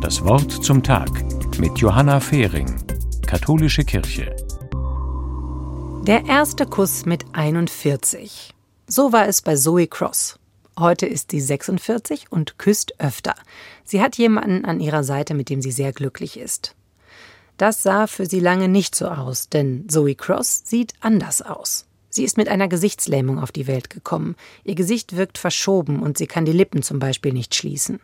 Das Wort zum Tag mit Johanna Fehring, Katholische Kirche. Der erste Kuss mit 41. So war es bei Zoe Cross. Heute ist sie 46 und küsst öfter. Sie hat jemanden an ihrer Seite, mit dem sie sehr glücklich ist. Das sah für sie lange nicht so aus, denn Zoe Cross sieht anders aus. Sie ist mit einer Gesichtslähmung auf die Welt gekommen. Ihr Gesicht wirkt verschoben und sie kann die Lippen zum Beispiel nicht schließen.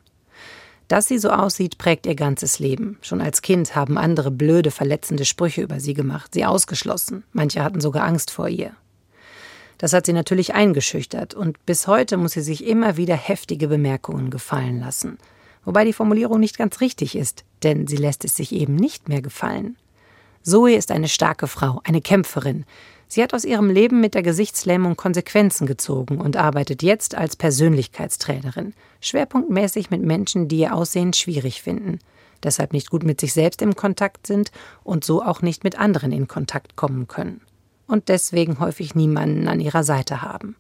Dass sie so aussieht, prägt ihr ganzes Leben. Schon als Kind haben andere blöde, verletzende Sprüche über sie gemacht, sie ausgeschlossen. Manche hatten sogar Angst vor ihr. Das hat sie natürlich eingeschüchtert und bis heute muss sie sich immer wieder heftige Bemerkungen gefallen lassen. Wobei die Formulierung nicht ganz richtig ist, denn sie lässt es sich eben nicht mehr gefallen. Zoe ist eine starke Frau, eine Kämpferin. Sie hat aus ihrem Leben mit der Gesichtslähmung Konsequenzen gezogen und arbeitet jetzt als Persönlichkeitstrainerin, schwerpunktmäßig mit Menschen, die ihr Aussehen schwierig finden, deshalb nicht gut mit sich selbst im Kontakt sind und so auch nicht mit anderen in Kontakt kommen können und deswegen häufig niemanden an ihrer Seite haben.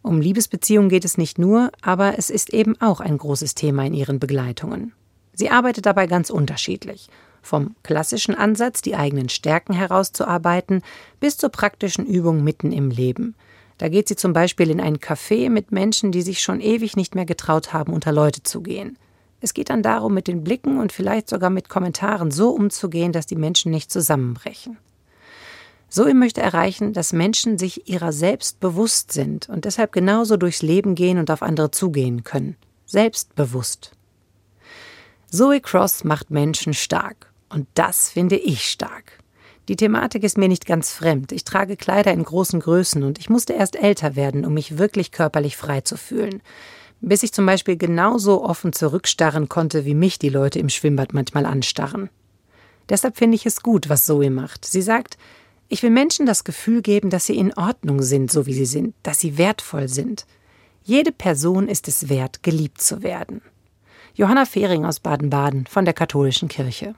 Um Liebesbeziehungen geht es nicht nur, aber es ist eben auch ein großes Thema in ihren Begleitungen. Sie arbeitet dabei ganz unterschiedlich vom klassischen Ansatz, die eigenen Stärken herauszuarbeiten, bis zur praktischen Übung mitten im Leben. Da geht sie zum Beispiel in ein Café mit Menschen, die sich schon ewig nicht mehr getraut haben, unter Leute zu gehen. Es geht dann darum, mit den Blicken und vielleicht sogar mit Kommentaren so umzugehen, dass die Menschen nicht zusammenbrechen. Zoe möchte erreichen, dass Menschen sich ihrer selbst bewusst sind und deshalb genauso durchs Leben gehen und auf andere zugehen können. Selbstbewusst. Zoe Cross macht Menschen stark. Und das finde ich stark. Die Thematik ist mir nicht ganz fremd. Ich trage Kleider in großen Größen und ich musste erst älter werden, um mich wirklich körperlich frei zu fühlen. Bis ich zum Beispiel genauso offen zurückstarren konnte, wie mich die Leute im Schwimmbad manchmal anstarren. Deshalb finde ich es gut, was Zoe macht. Sie sagt, ich will Menschen das Gefühl geben, dass sie in Ordnung sind, so wie sie sind, dass sie wertvoll sind. Jede Person ist es wert, geliebt zu werden. Johanna Fehring aus Baden-Baden von der Katholischen Kirche.